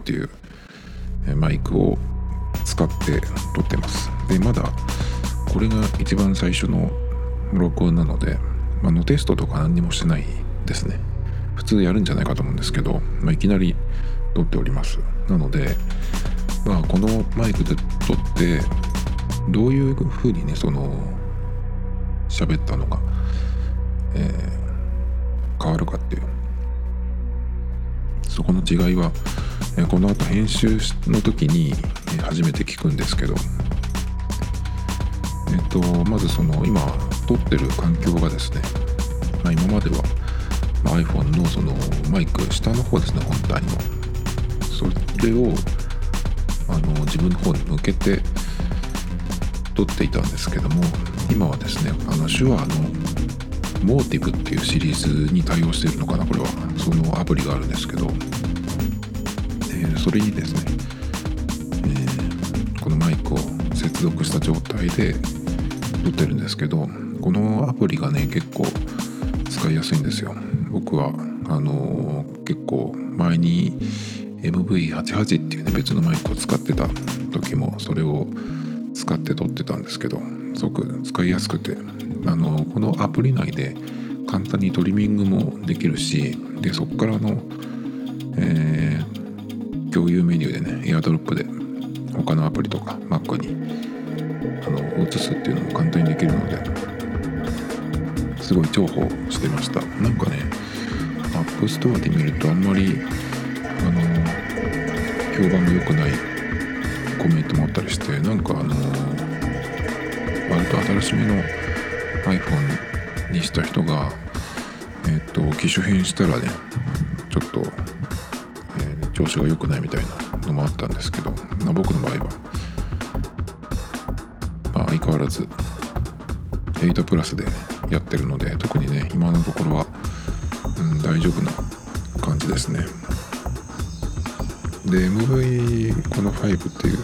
っていうマイクを使って撮ってます。で、まだこれが一番最初の録音なので、まあ、のテストとか何にもしてないですね。普通やるんじゃないかと思うんですけど、まあ、いきなり撮っておりますなので、まあ、このマイクで撮ってどういうふうにねその喋ったのが、えー変わるかっていうそこの違いは、この後編集の時に初めて聞くんですけど。えっ、とまずその今撮ってる環境がですね、まあ、今までは iPhone のそのマイク下の方ですね本体の。それをあの自分の方に向けて撮っていたんですけども今はですねあの手話のモーティブっていうシリーズに対応しているのかなこれは。そのアプリがあるんですけど、それにですね、えーこのマイクを接続した状態で撮ってるんですけどこのアプリがね結構使いやすいんですよ。僕はあのー結構前に MV88 っていうね別のマイクを使ってた時もそれを使って撮ってたんですけどすごく使いやすくて。あのこのアプリ内で簡単にトリミングもできるしでそこからの、えー共有メニューでねエアドロップで他のアプリとか Mac にあの移すっていうのも簡単にできるのですごい重宝してました。なんかね App Store で見るとあんまりあの評判が良くないコメントもあったりしてなんかあの割と新しめの iPhone にした人がえっ、と機種変したらねちょっと、調子が良くないみたいなのもあったんですけど、まあ、僕の場合は、まあ、相変わらず8プラスでやってるので特にね今のところは、うん、大丈夫な感じですね。で MV この5っていう、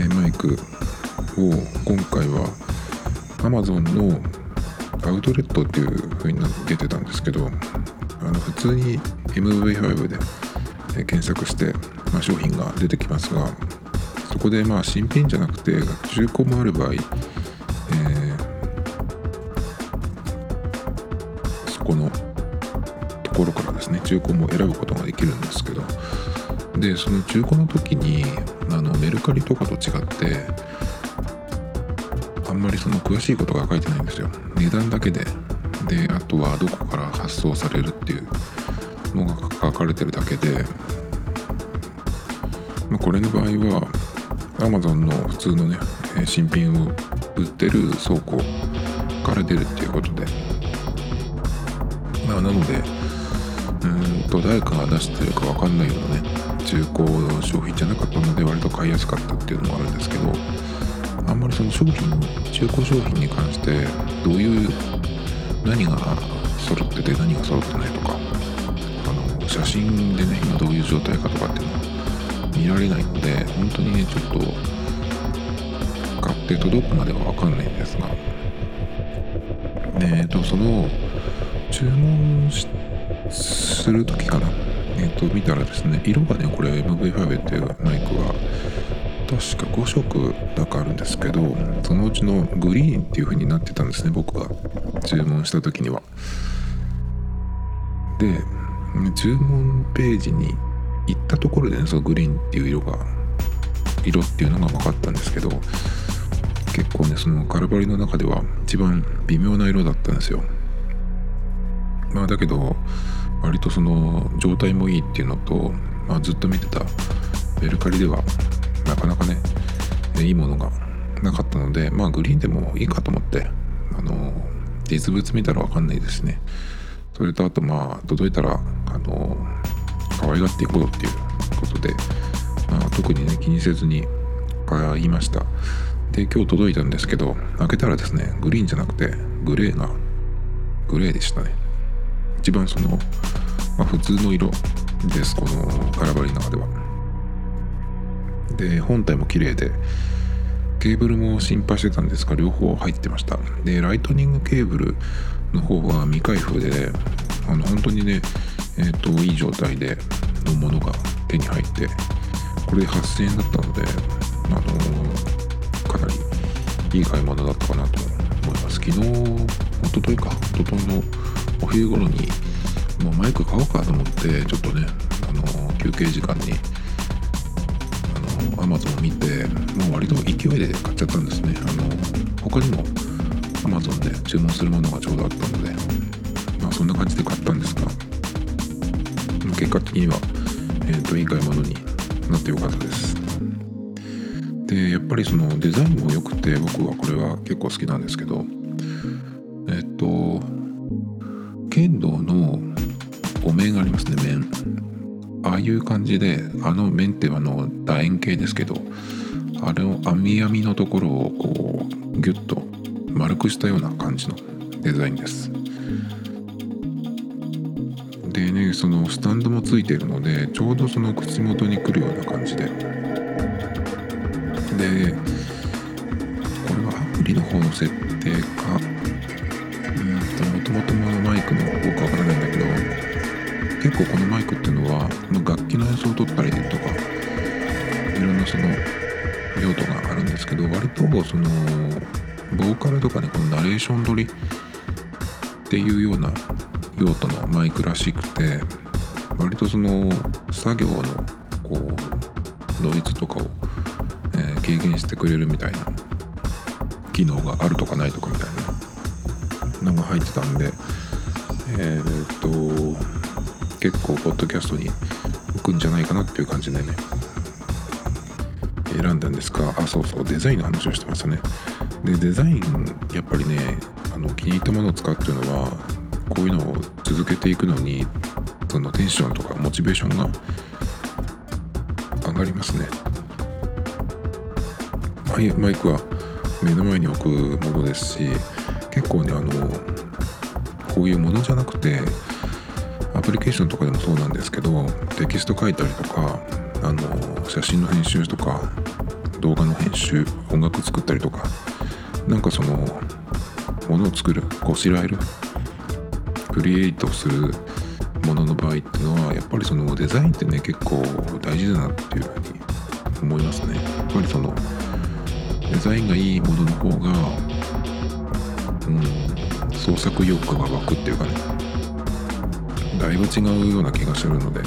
えマイクを今回は Amazon のアウトレットっていう風に出てたんですけどあの普通に MV5 で検索して、ま、商品が出てきますがそこでまあ新品じゃなくて中古もある場合、えーそこのところからですね中古も選ぶことができるんですけどでその中古の時にあのメルカリとかと違ってあんまりその詳しいことが書いてないんですよ。値段だけで。であとはどこから発送されるっていうのが書かれてるだけで、ま、これの場合は Amazon の普通のね新品を売ってる倉庫から出るっていうことで。まあなのでうんと誰かが出してるか分かんないようなね中古の商品じゃなかったので割と買いやすかったっていうのもあるんですけどあんまりその商品中古商品に関してどういう何が揃ってて何が揃ってないとか写真でね今どういう状態かとかっていうのは見られないので本当にねちょっと買って届くまでは分かんないんですが。でえっとその注文する時かな。えっと見たらですね色がねこれ MV5 っていうマイクは確か5色だかあるんですけどそのうちのグリーンっていう風になってたんですね僕が注文した時には。で注文ページに行ったところでねそのグリーンっていう色が色っていうのが分かったんですけど結構ねそのカラバリの中では一番微妙な色だったんですよ。まあだけど割とその状態もいいっていうのと、まあ、ずっと見てたメルカリではなかなかねいいものがなかったのでまあグリーンでもいいかと思ってあの実物見たら分かんないですね。それとあとまあ届いたらあの可愛がっていこうっていうことで、まあ、特にね気にせずに買いました。で今日届いたんですけど開けたらですねグリーンじゃなくてグレーがグレーでしたね。一番その、まあ、普通の色ですこのカラバリの中では。で本体も綺麗でケーブルも心配してたんですが両方入ってました。でライトニングケーブルの方は未開封であの本当にねえ、ー、といい状態でのものが手に入ってこれで8000円だったのであのー、かなりいい買い物だったかなと思います。昨日一昨日か一昨日のお昼頃にもうマイク買おうかと思ってちょっとねあのー、休憩時間にアマゾンを見てもう割と勢いで買っちゃったんですね。あの他にもアマゾンで注文するものがちょうどあったのでまあそんな感じで買ったんですが結果的には、えーと、いい買い物になってよかったです。でやっぱりそのデザインも良くて僕はこれは結構好きなんですけどえっ、と剣道のお面がありますね面。ああいう感じであの面ってあの楕円形ですけどあれを網網のところをこうギュッとしたような感じのデザインです。でねそのスタンドもついているのでちょうどその口元にくるような感じで。でこれはアプリの方の設定か。もともとマイクの方かわからないんだけど結構このマイクっていうのは楽器の演奏を取ったりとかいろんなその用途があるんですけど割とそのボーカルとかねこのナレーション撮りっていうような用途のマイクらしくて割とその作業のこうノイズとかを、えー、軽減してくれるみたいな機能があるとかないとかみたいなのが入ってたんでえー、っと結構ポッドキャストに置くんじゃないかなっていう感じでね選んだんですがあそうそうデザインの話をしてましたね。でデザインやっぱりねあの気に入ったものを使うっていうのはこういうのを続けていくのにそのテンションとかモチベーションが上がりますね。マイクは目の前に置くものですし結構ねあのこういうものじゃなくてアプリケーションとかでもそうなんですけどテキスト書いたりとかあの写真の編集とか動画の編集音楽作ったりとかなんかそのものを作るこしらえるクリエイトするものの場合っていうのはやっぱりそのデザインってね結構大事だなっていうふうに思いますね。やっぱりそのデザインがいいものの方がうん創作意欲が湧くっていうかね。だいぶ違うような気がするので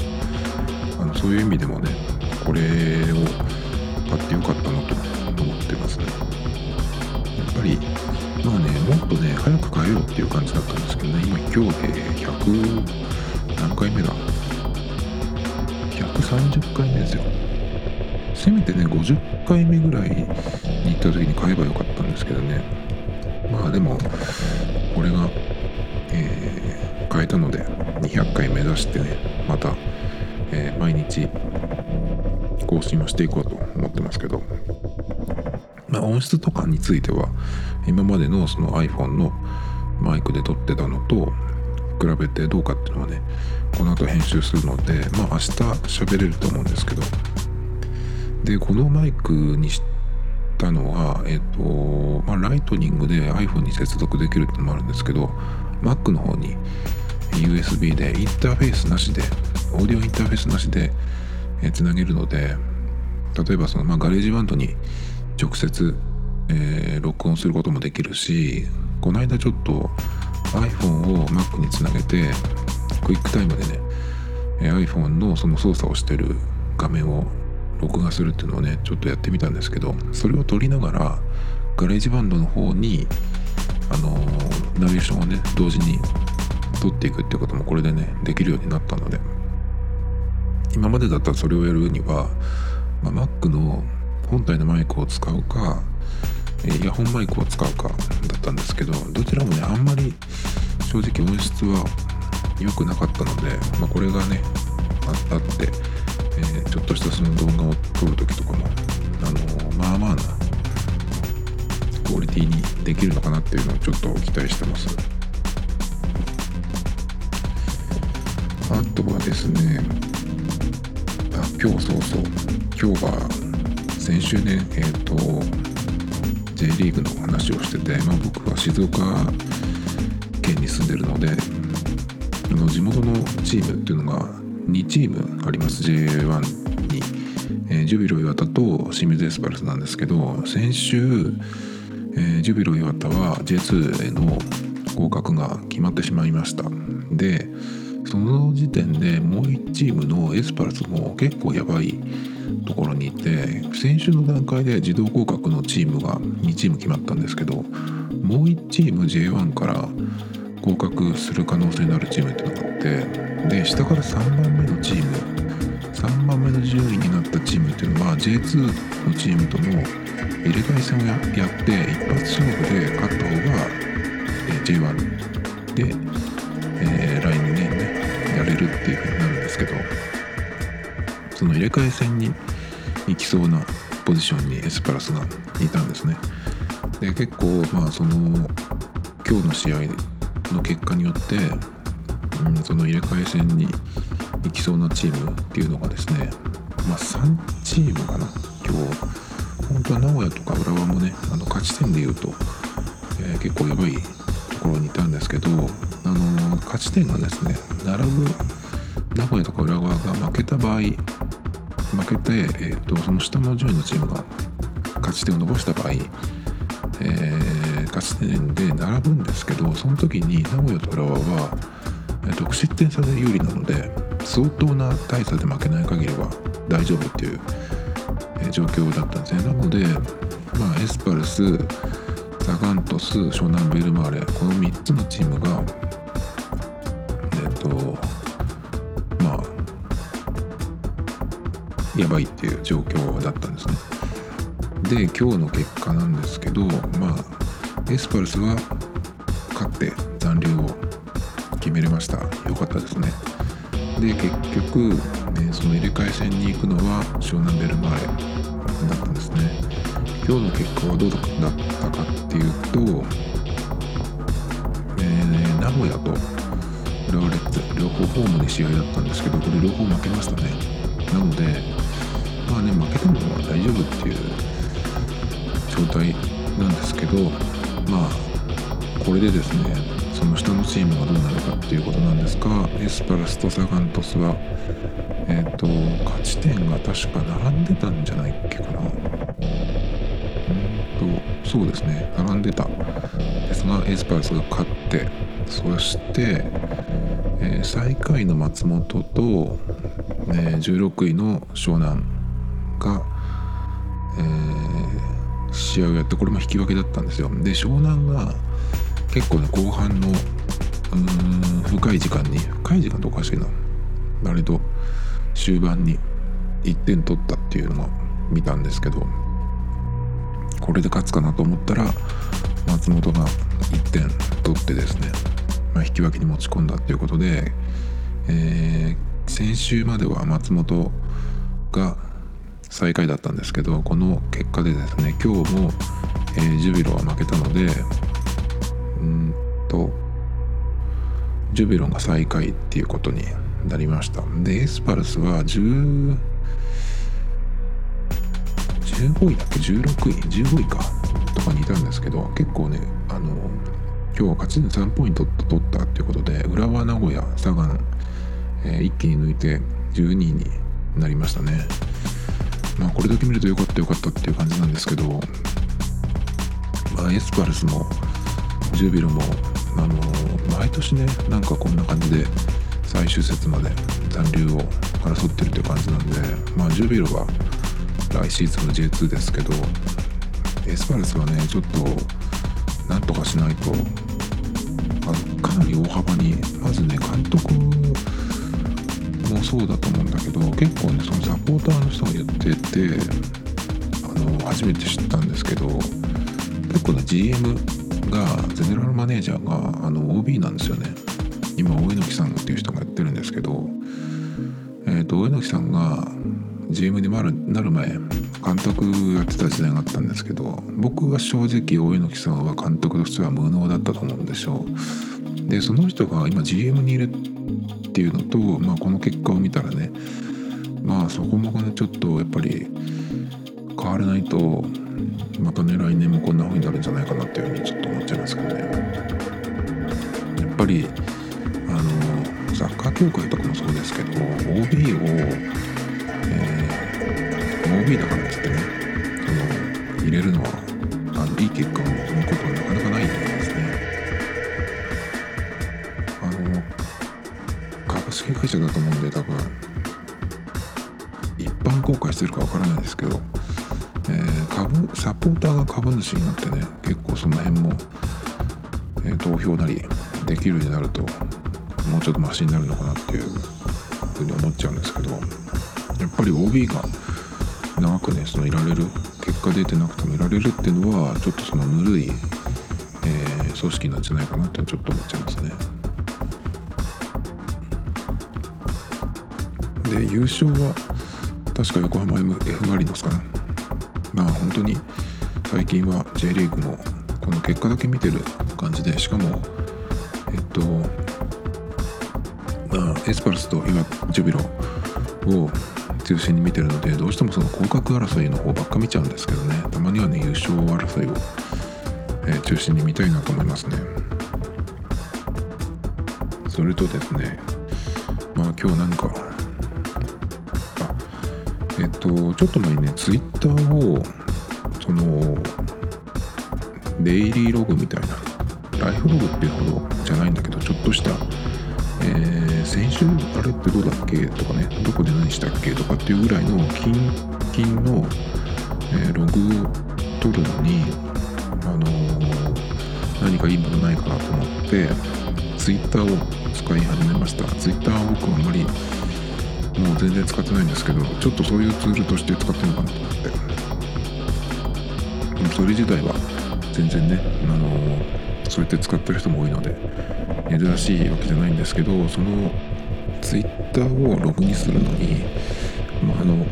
あのそういう意味でもねこれを買ってよかったなと思ってますね。とね早く買えよっていう感じだったんですけどね。今今日で100何回目だ？130回目ですよ。せめてね50回目ぐらいに行った時に買えばよかったんですけどね。まあでもこれがえー、変えたので200回目指してねまた、えー、毎日更新をしていこうと思ってますけど、まあ、音質とかについては今までのその iPhone のマイクで撮ってたのと比べてどうかっていうのはねこの後編集するのでまあ明日喋れると思うんですけど。でこのマイクにしたのはえっ、とまあライトニングで iPhone に接続できるってのもあるんですけど Mac の方に USB でインターフェースなしでオーディオインターフェースなしでつなげるので例えばその、まあ、 GarageBand に直接、えー、録音することもできるしこの間ちょっと iPhone を Mac につなげて QuickTime でねえ iPhone のその操作をしてる画面を録画するっていうのをねちょっとやってみたんですけどそれを撮りながら GarageBand の方にあのナビゲーションをね同時に取っていくっていうこともこれでねできるようになったので今までだったらそれをやるには、まあ、Mac の本体のマイクを使うかえイヤホンマイクを使うかだったんですけどどちらもねあんまり正直音質は良くなかったので、まあ、これがねあって、えー、ちょっとしたその動画を撮る時とかもあのまあまあなクオリティにできるのかなっていうのをちょっと期待してます。あとはですねあ今日そうそう今日が先週ねえっ、ー、と J リーグの話をしてて、まあ、僕は静岡県に住んでるのであの地元のチームっていうのが2チームあります J1 に、えー、ジュビロ磐田と清水エスパルスなんですけど先週、えー、ジュビロ磐田は J2 への合格が決まってしまいました。でその時点でもう1チームのエスパルスも結構やばいところにいて先週の段階で自動合格のチームが2チーム決まったんですけどもう1チーム J1 から合格する可能性のあるチームっていうのがあってで下から3番目のチーム3番目の順位になったチームっていうのは J2 のチームとの入れ替え戦をやって一発勝負で勝った方が J1 で、えー、来年ねやれるっていう風になるんですけどその入れ替え戦に行きそうなポジションにエスパラスがいたんですね。で結構まあその今日の試合の結果によって、うん、その入れ替え戦に行きそうなチームっていうのがですねまあ3チームかな今日本当は名古屋とか浦和もねあの勝ち点でいうと、えー、結構やばいところにいたんですけど、あの勝ち点がですね並ぶ名古屋とか浦和が負けた場合負けて、えーと、その下の順位のチームが勝ち点を伸ばした場合、えー、勝ち点で並ぶんですけどその時に名古屋と浦和は、えー、得失点差で有利なので相当な大差で負けない限りは大丈夫っていう、えー、状況だったんですね。なので、まあ、エスパルスザガントス湘南ベルマーレこの3つのチームがやばいっていう状況だったんですね。で今日の結果なんですけどまあエスパルスは勝って残留を決めれましたよかったですね。で結局、ね、その入れ替え戦に行くのは湘南ベルマーレだったんですね。今日の結果はどうだったかっていうと、えー、名古屋と浦和レッズ両方ホームで試合だったんですけどこれ両方負けましたね。なのでまあね負けても大丈夫っていう状態なんですけどまあこれでですねその下のチームがどうなるかっていうことなんですがエスパルスとサガントスはえっ、ー、と勝ち点が確か並んでたんじゃないっけかな。うんとそうですね並んでたですがエスパルスが勝ってそして、え、最下位の松本と、え、16位の湘南。が、えー、試合をやってこれも引き分けだったんですよ。で湘南が結構ね後半のうん深い時間に深い時間とおかしいな。割と終盤に1点取ったっていうのも見たんですけどこれで勝つかなと思ったら松本が1点取ってですね、まあ、引き分けに持ち込んだっていうことで、えー、先週までは松本が最下位だったんですけどこの結果でですね今日も、えー、ジュビロは負けたのでうんとジュビロが最下位っていうことになりました。でエスパルスは10 15位だっけ？16位？15位か。とかにいたんですけど結構ねあの今日は勝ち点3ポイント取ったっていうことで浦和名古屋佐賀、えー、一気に抜いて12位になりましたね。まあこれだけ見るとよかったよかったっていう感じなんですけど、まあ、エスパルスもジュビロもあの毎年ねなんかこんな感じで最終節まで残留を争ってるっていう感じなんでまあジュビロは来シーズンの J2 ですけどエスパルスはねちょっとなんとかしないとあかなり大幅にまずね監督もそうだと思うんだけど結構ねそのサポーターの人が言っててあの初めて知ったんですけど結構ね GM がゼネラルマネージャーがあの OB なんですよね。今大榎さんっていう人がやってるんですけどえ、ー、と大榎さんが GM になるなる前監督やってた時代があったんですけど僕は正直大榎さんは監督としては無能だったと思うんでしょうでその人が今 GM にいるっていうのと、まあ、この結果を見たらねまあそこもねちょっとやっぱり変わらないとまたね来年もこんな風になるんじゃないかなっていうふうにちょっと思っちゃいますけどね。やっぱりあのサッカー協会とかもそうですけど OB を、えー、OB だからっつってねその入れるのはあのいい結果を生むことはなかなかないと思株式会社だと思うんで多分一般公開してるかわからないんですけどえー、株サポーターが株主になってね結構その辺も、えー、投票なりできるようになるともうちょっとマシになるのかなっていうふうに思っちゃうんですけどやっぱり OB が長くねそのいられる結果出てなくてもいられるっていうのはちょっとそのぬるい、えー、組織なんじゃないかなってちょっと思っちゃいます。で優勝は確か横浜 F・ マリノスかな。まあ本当に最近は J リーグもこの結果だけ見てる感じでしかもえっとまあエスパルスと今ジュビロを中心に見てるのでどうしてもその降格争いの方ばっか見ちゃうんですけどね。たまにはね優勝争いを、えー、中心に見たいなと思いますね。それとですねまあ今日何かえっとちょっと前にねツイッターをそのデイリーログみたいなライフログっていうほどじゃないんだけどちょっとした、えー、先週あれってどうだっけ？とかねどこで何したっけ？とかっていうぐらいの近々の、えー、ログを取るのにあのー、何かいいものないかなと思ってツイッターを使い始めました。ツイッターは僕はあんまりもう全然使ってないんですけどちょっとそういうツールとして使ってるのかなと思ってそれ自体は全然ねあのそうやって使ってる人も多いので珍しいわけじゃないんですけどそのツイッターをログにするのに、まあ、あの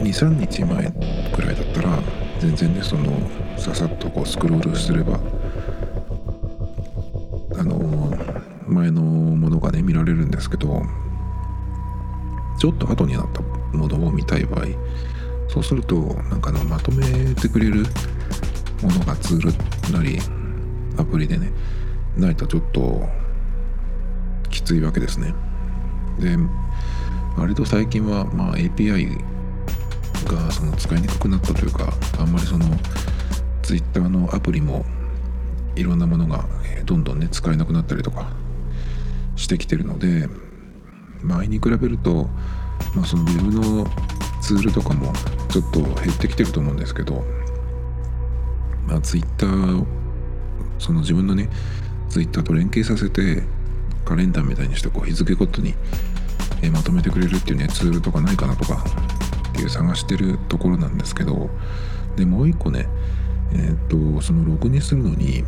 23日前くらいだったら全然ねそのささっとこうスクロールすればあの前のものがね見られるんですけどちょっと後になったものを見たい場合そうするとなんかのまとめてくれるものがツールなりアプリでねないとちょっときついわけですね。で割と最近は、まあ、API がその使いにくくなったというかあんまりその Twitter のアプリもいろんなものがどんどんね使えなくなったりとかしてきてるので前に比べると、まあ、その Web のツールとかもちょっと減ってきてると思うんですけど、まあ、Twitter その自分のね Twitter と連携させてカレンダーみたいにしてこう日付ごとにまとめてくれるっていうねツールとかないかなとかっていう探してるところなんですけどでもう一個ねえっ、とそのログにするのに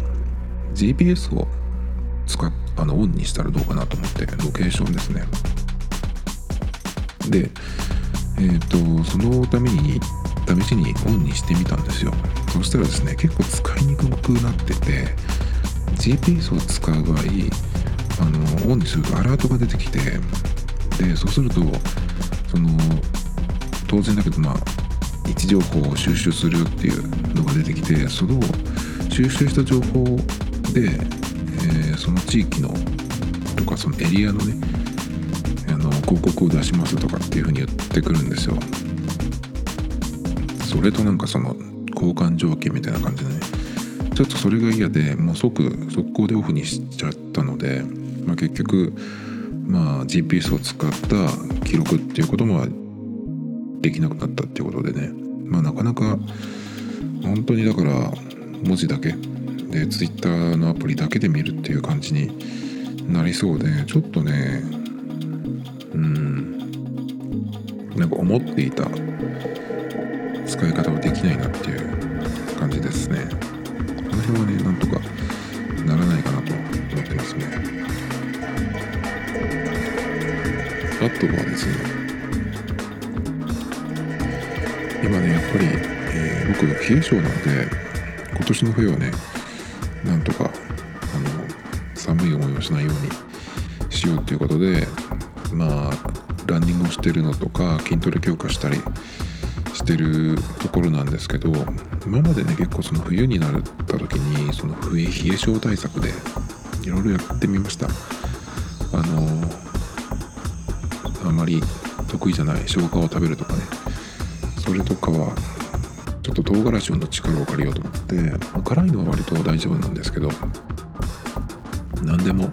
GPS を使っあのオンにしたらどうかなと思ってロケーションですね。でえ、ー、とそのために試しにオンにしてみたんですよ。そしたらですね結構使いにくくなってて GPS を使う場合あのオンにするとアラートが出てきてでそうするとその当然だけどまあ位置情報を収集するっていうのが出てきてその収集した情報で、えー、その地域のとかそのエリアのね広告を出しますとかっていうふうに言ってくるんですよ。それとなんかその交換条件みたいな感じでね。ちょっとそれが嫌でもう即速攻でオフにしちゃったので、まあ、結局まあ GPS を使った記録っていうこともできなくなったっていうことでね。まあなかなか本当にだから文字だけ。で Twitter のアプリだけで見るっていう感じになりそうでちょっとねなんか思っていた使い方はできないなっていう感じですね。この辺はねなんとかならないかなと思ってますね。あとはですね今ねやっぱり、えー、僕冷え性なので今年の冬はねなんとかあの寒い思いをしないようにしようということでまあランニングをしてるのとか筋トレ強化したりしてるところなんですけど今までね結構その冬になった時にその冬冷え性対策でいろいろやってみました。あのあまり得意じゃない生姜を食べるとかね。それとかはちょっと唐辛子の力を借りようと思って、まあ、辛いのは割と大丈夫なんですけど何でも、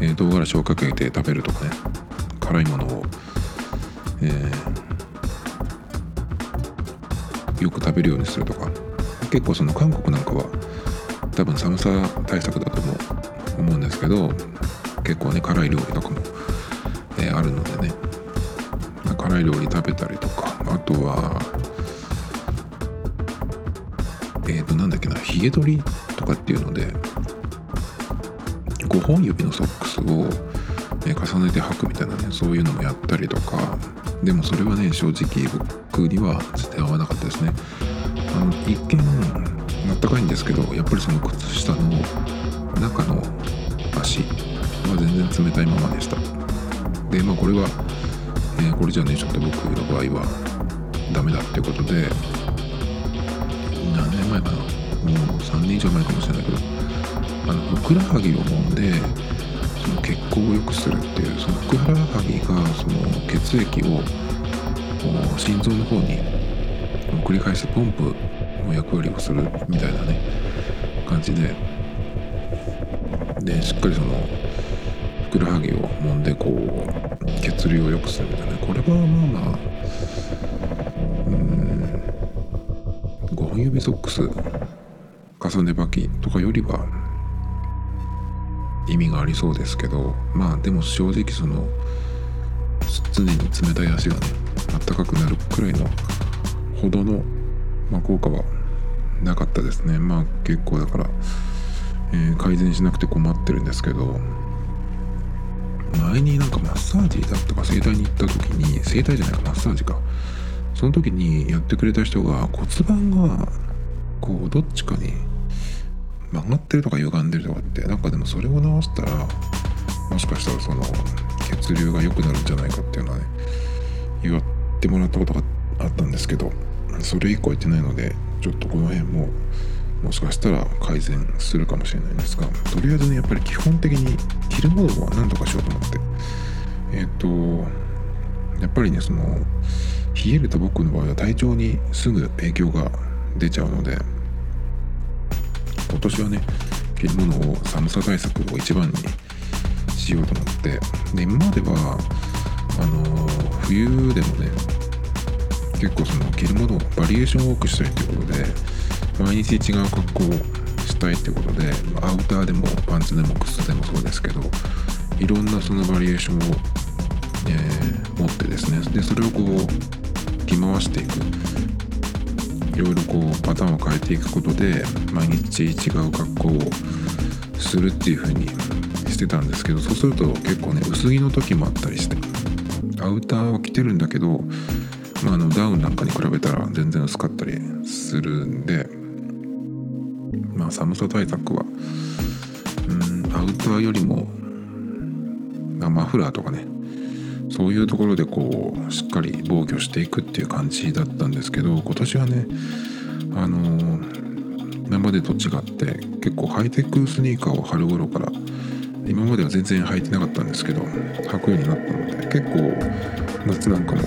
えー、唐辛子をかけて食べるとかね。辛いものを、えー、よく食べるようにするとか。結構その韓国なんかは多分寒さ対策だと思思うんですけど結構ね辛い料理とかも、えー、あるのでね。辛い料理食べたりとかあとはえっ、ー、となんだっけなヒゲ取りとかっていうので5本指のソックスを、え重ねて履くみたいなねそういうのもやったりとか。でもそれはね正直僕には全然合わなかったですね。あの一見あったかいんですけどやっぱりその靴下の中の足は全然冷たいままでした。でまあこれは、えー、これじゃねちょっと僕の場合はダメだっていうことで何年前かな？もう3年以上前かもしれないけどあのふくらはぎを揉んでその血行を良くするっていうそのふくらはぎがその血液を心臓の方に繰り返すポンプの役割をするみたいなね感じででしっかりそのふくらはぎを揉んでこう血流を良くするみたいなこれはまあまあうん5本指ソックス重ね履きとかよりは意味がありそうですけどまあでも正直その常に冷たい足がねあったかくなるくらいのほどの、まあ、効果はなかったですね。まあ結構だから、えー、改善しなくて困ってるんですけど前になんかマッサージだったか整体に行った時に整体じゃないかマッサージか。その時にやってくれた人が骨盤がこうどっちかに曲がってるとか歪んでるとかってなんかでもそれを直したらもしかしたらその血流が良くなるんじゃないかっていうのはね言わってもらったことがあったんですけどそれ以降言ってないのでちょっとこの辺ももしかしたら改善するかもしれないんですがとりあえずねやっぱり基本的に着るものは何とかしようと思って。えっ、ー、とやっぱりねその冷えると僕の場合は体調にすぐ影響が出ちゃうので今年はね着るものを寒さ対策を一番にしようと思ってで今まではあの冬でもね結構その着るものをバリエーションを多くしたいっていうことで毎日違う格好をしたいってことでアウターでもパンツでも靴でもそうですけどいろんなそのバリエーションを、えー、持ってですねでそれをこう着回していく。いろいろこうパターンを変えていくことで毎日違う格好をするっていう風にしてたんですけどそうすると結構ね薄着の時もあったりしてアウターを着てるんだけど、まあ、あのダウンなんかに比べたら全然薄かったりするんでまあ寒さ対策はうんアウターよりも、まあ、マフラーとかねそういうところでこうしっかり防御していくっていう感じだったんですけど今年はねあのー、今までと違って結構ハイテクスニーカーを春頃から今までは全然履いてなかったんですけど履くようになったので結構夏なんかも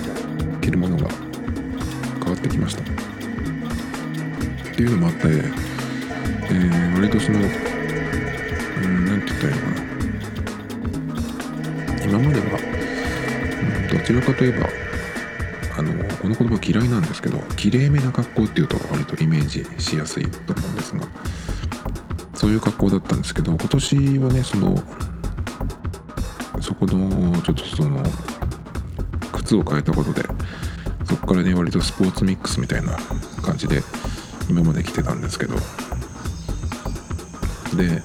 着るものが変わってきました。っていうのもあって、えー、割とそのうん何て言ったらいいのかな。今まではどちらかといえばあのこの言葉嫌いなんですけどきれいめな格好っていうと割とイメージしやすいと思うんですがそういう格好だったんですけど今年はねそのそこのちょっとその靴を変えたことでそこからね割とスポーツミックスみたいな感じで今まで来てたんですけどで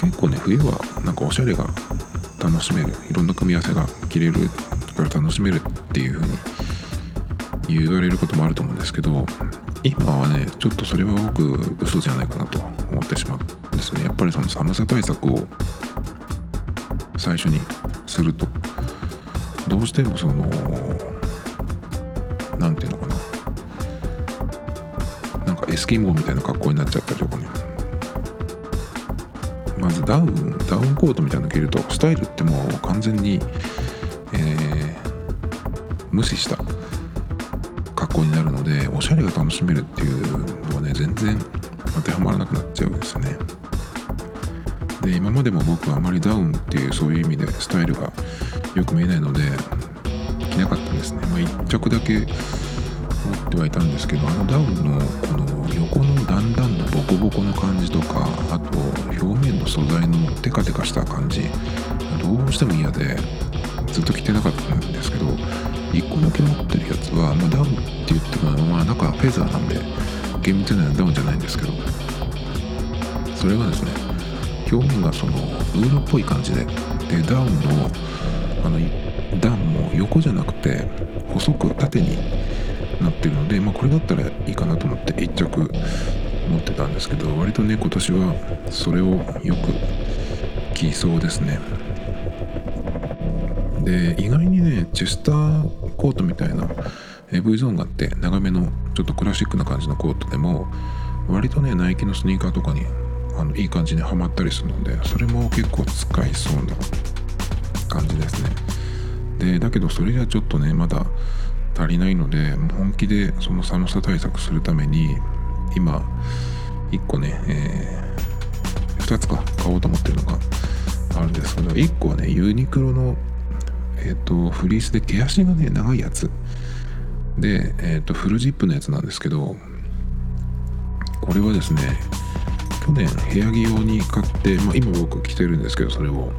結構ね冬はなんかおしゃれが楽しめるいろんな組み合わせが着れるから楽しめるっていう風に言われることもあると思うんですけど今はねちょっとそれは僕嘘じゃないかなと思ってしまうんですね。やっぱりその寒さ対策を最初にするとどうしてもその何て言うのかな。エスキモーみたいな格好になっちゃったりとかね。まずダウンダウンコートみたいなの着るとスタイルってもう完全に、えー、無視した。格好になるのでおしゃれが楽しめるっていうのはね全然当てはまらなくなっちゃうんですね。で今までも僕はあまりダウンっていうそういう意味でスタイルがよく見えないので着なかったんですね。まあ1着だけ持ってはいたんですけどあのダウンのこの横の段々のボコボコの感じとかあと表面の素材のテカテカした感じどうしても嫌でずっと着てなかったんですけど1個だけ持ってるやつは、まあ、ダウンって言ってもまあ中フェザーなんで厳密にはダウンじゃないんですけどそれがですね表面がそのウールっぽい感じででダウンのあの段も横じゃなくて細く縦になってるので、まあ、これだったらいいかなと思って1着持ってたんですけど割とね今年はそれをよく着そうですね。で意外にねチェスターコートみたいな V ゾーンがあって長めのちょっとクラシックな感じのコートでも割とねナイキのスニーカーとかにあのいい感じにはまったりするのでそれも結構使いそうな感じですね。でだけどそれじゃちょっとねまだ足りないので本気でその寒さ対策するために今1個ね、えー、2つか買おうと思ってるのがあるんですけど1個はねユニクロのえっ、ー、とフリースで毛足がね長いやつ。で、えー、とフルジップのやつなんですけどこれはですね去年部屋着用に買って、まあ、今僕着てるんですけどそれを。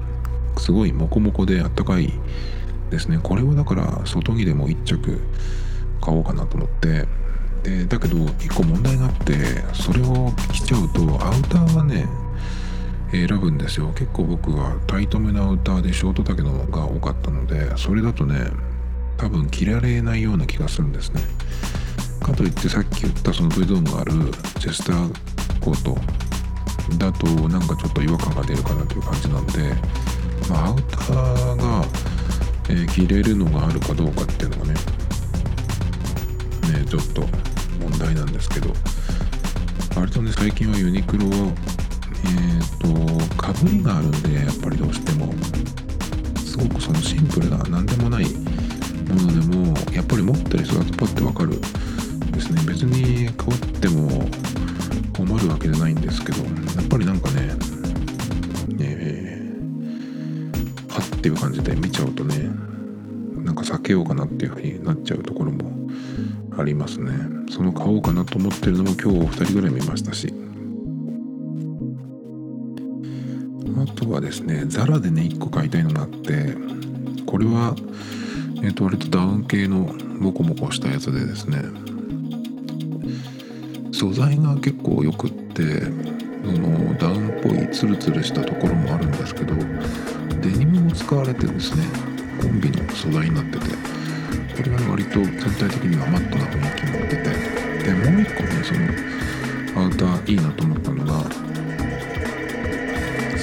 すごいモコモコであったかいですね。これはだから外着でも1着買おうかなと思って。でだけど1個問題があってそれを着ちゃうとアウターがね選ぶんですよ。結構僕はタイトめなアウターでショート丈のが多かったのでそれだとね多分着られないような気がするんですね。かといってさっき言ったその V ゾーンがあるチェスターコートだとなんかちょっと違和感が出るかなという感じなので、まあ、アウターが、えー、着れるのがあるかどうかっていうのがねねちょっと問題なんですけど割とね最近はユニクロはえっ、ー、とかぶりがあるんでやっぱりどうしてもすごくそのシンプルな何でもないものでもやっぱり持ってる人だとパッてわかるですね。別に変わっても困るわけじゃないんですけどやっぱりなんかねえー、はっていう感じで見ちゃうとねなんか避けようかなっていうふうになっちゃうところもありますね。その買おうかなと思ってるのも今日2人ぐらい見ましたしとはですねザラでね1個買いたいのがあってこれはえ、ー、と割とダウン系のモコモコしたやつでですね。素材が結構よくってのダウンっぽいツルツルしたところもあるんですけどデニムも使われてですねコンビの素材になっててこれが割と全体的にはマットな雰囲気になっててでもう一個ねそのアウターいいなと思ったの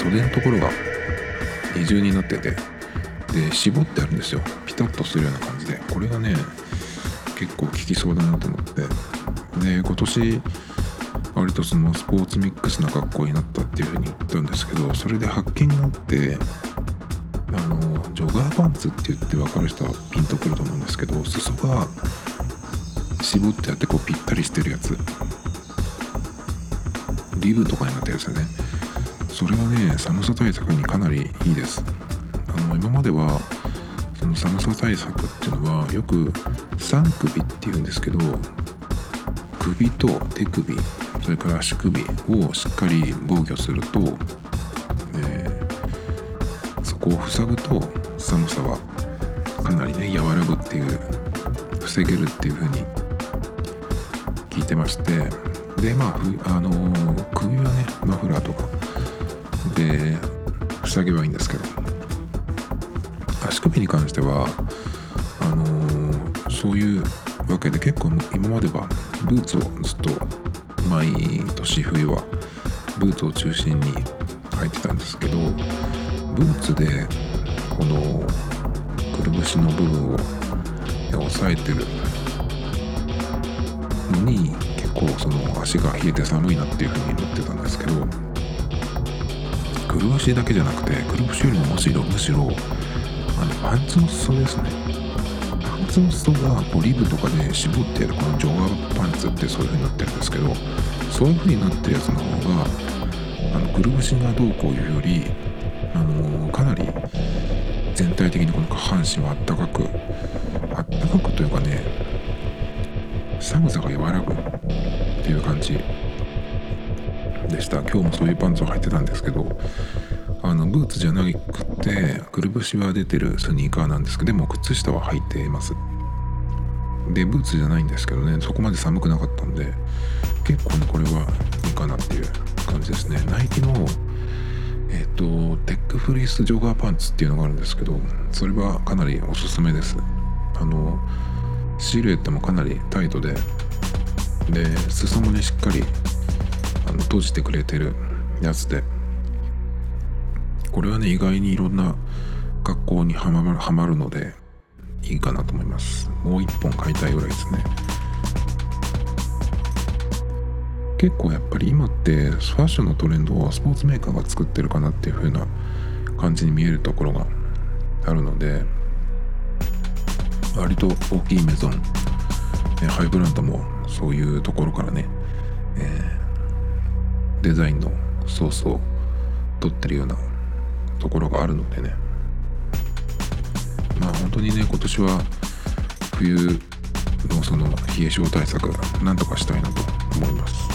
袖のところが二重になっててで絞ってあるんですよ。ピタッとするような感じで。これがね結構効きそうだなと思って。で今年割とそのスポーツミックスな格好になったっていうふうに言ったんですけどそれで発見があってあのジョガーパンツって言って分かる人はピンとくると思うんですけど裾が絞ってあってこうぴったりしてるやつ。リブとかになってるやつよね。それはね寒さ対策にかなりいいです。あの今まではその寒さ対策っていうのはよく3首っていうんですけど首と手首それから足首をしっかり防御すると、え、そこを塞ぐと寒さはかなりね和らぐっていう防げるっていう風に聞いてまして。でまああの、首はねマフラーとかで塞げばいいんですけど。足首に関してはあのー、そういうわけで結構今まではブーツをずっと毎年冬はブーツを中心に履いてたんですけどブーツでこのくるぶしの部分を押さえてるのに結構その足が冷えて寒いなっていう風に思ってたんですけどるぶしだけじゃなくてくるぶしよりもむしろむしろあのパンツの裾ですねパンツの裾がこうリブとかで絞ってやるこのジョガーパンツってそういう風になってるんですけどそういう風になってるやつの方があのくるぶしがどうこういうよりあのかなり全体的にこの下半身はあったかくあったかくというかね寒さが和らぐっていう感じでした。今日もそういうパンツを履いてたんですけどあのブーツじゃなくてくるぶしは出てるスニーカーなんですけどでも靴下は履いてます。でブーツじゃないんですけどねそこまで寒くなかったんで結構ねこれはいいかなっていう感じですね。ナイキのえっ、とテックフリースジョガーパンツっていうのがあるんですけどそれはかなりおすすめです。あのシルエットもかなりタイトでで裾もねしっかりの閉じてくれてるやつで。これはね意外にいろんな学校にはまるはまるのでいいかなと思います。もう一本買いたいぐらいですね。結構やっぱり今ってファッションのトレンドをスポーツメーカーが作ってるかなっていう風な感じに見えるところがあるので割と大きいメゾンハイブランドもそういうところからね、えー、デザインのソースを取ってるようなところがあるのでね。まあ本当にね今年は冬のその冷え性対策なんとかしたいなと思います。